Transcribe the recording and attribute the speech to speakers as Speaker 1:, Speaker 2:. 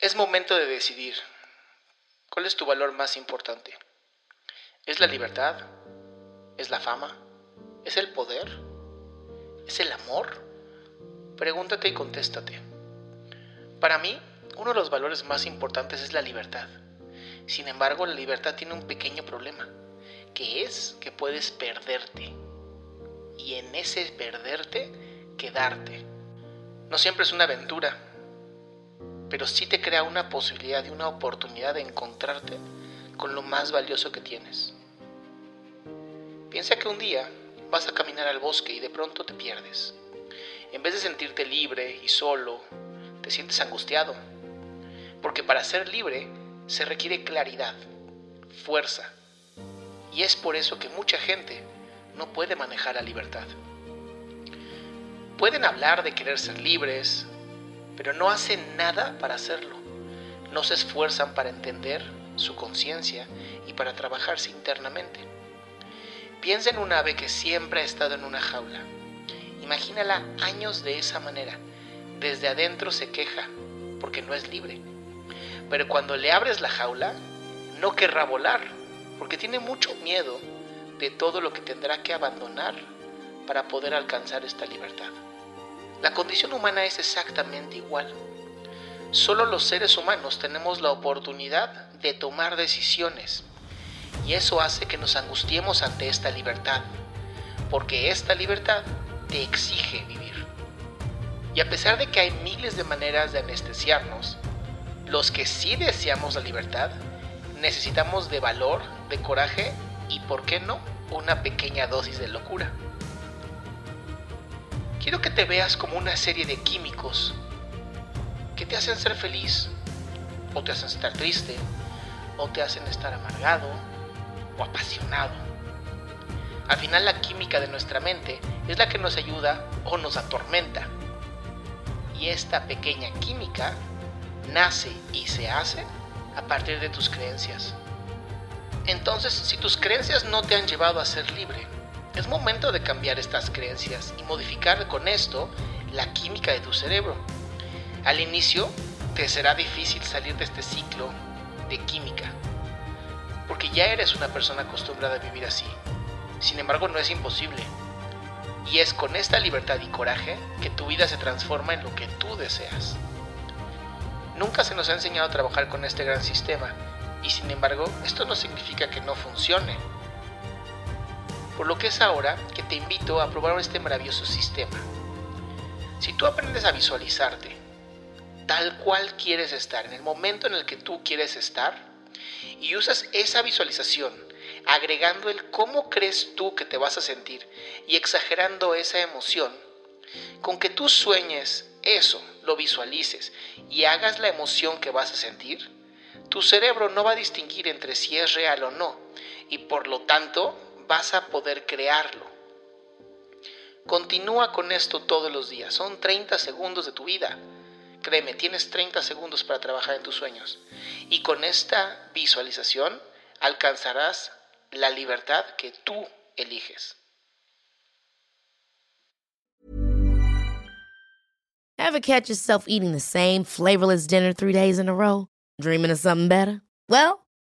Speaker 1: Es momento de decidir. ¿Cuál es tu valor más importante? ¿Es la libertad? ¿Es la fama? ¿Es el poder? ¿Es el amor? Pregúntate y contéstate. Para mí, uno de los valores más importantes es la libertad. Sin embargo, la libertad tiene un pequeño problema, que es que puedes perderte. Y en ese perderte, quedarte. No siempre es una aventura, pero sí te crea una posibilidad y una oportunidad de encontrarte con lo más valioso que tienes. Piensa que un día vas a caminar al bosque y de pronto te pierdes. En vez de sentirte libre y solo, te sientes angustiado. Porque para ser libre se requiere claridad, fuerza. Y es por eso que mucha gente no puede manejar la libertad. Pueden hablar de querer ser libres, pero no hacen nada para hacerlo. No se esfuerzan para entender su conciencia y para trabajarse internamente. Piensa en un ave que siempre ha estado en una jaula Imagínala años de esa manera. Desde adentro se queja porque no es libre. Pero cuando le abres la jaula, no querrá volar porque tiene mucho miedo de todo lo que tendrá que abandonar para poder alcanzar esta libertad. La condición humana es exactamente igual. Solo los seres humanos tenemos la oportunidad de tomar decisiones y eso hace que nos angustiemos ante esta libertad, porque esta libertad te exige vivir. Y a pesar de que hay miles de maneras de anestesiarnos, los que sí deseamos la libertad, necesitamos de valor, de coraje y, ¿por qué no?, una pequeña dosis de locura. Quiero que te veas como una serie de químicos que te hacen ser feliz, o te hacen estar triste, o te hacen estar amargado o apasionado. Al final la química de nuestra mente es la que nos ayuda o nos atormenta. Y esta pequeña química nace y se hace a partir de tus creencias. Entonces, si tus creencias no te han llevado a ser libre, es momento de cambiar estas creencias y modificar con esto la química de tu cerebro. Al inicio, te será difícil salir de este ciclo de química, porque ya eres una persona acostumbrada a vivir así. Sin embargo, no es imposible. Y es con esta libertad y coraje que tu vida se transforma en lo que tú deseas. Nunca se nos ha enseñado a trabajar con este gran sistema, y sin embargo, esto no significa que no funcione. Por lo que es ahora que te invito a probar este maravilloso sistema. Si tú aprendes a visualizarte tal cual quieres estar, en el momento en el que tú quieres estar, y usas esa visualización agregando el cómo crees tú que te vas a sentir y exagerando esa emoción, con que tú sueñes eso, lo visualices y hagas la emoción que vas a sentir, tu cerebro no va a distinguir entre si es real o no y por lo tanto vas a poder crearlo. Continúa con esto todos los días, son 30 segundos de tu vida. Créeme, tienes 30 segundos para trabajar en tus sueños. Y con esta visualización alcanzarás la libertad que tú eliges.
Speaker 2: Ever catch yourself eating the same flavorless dinner three days in a row? Dreaming of something better? Well,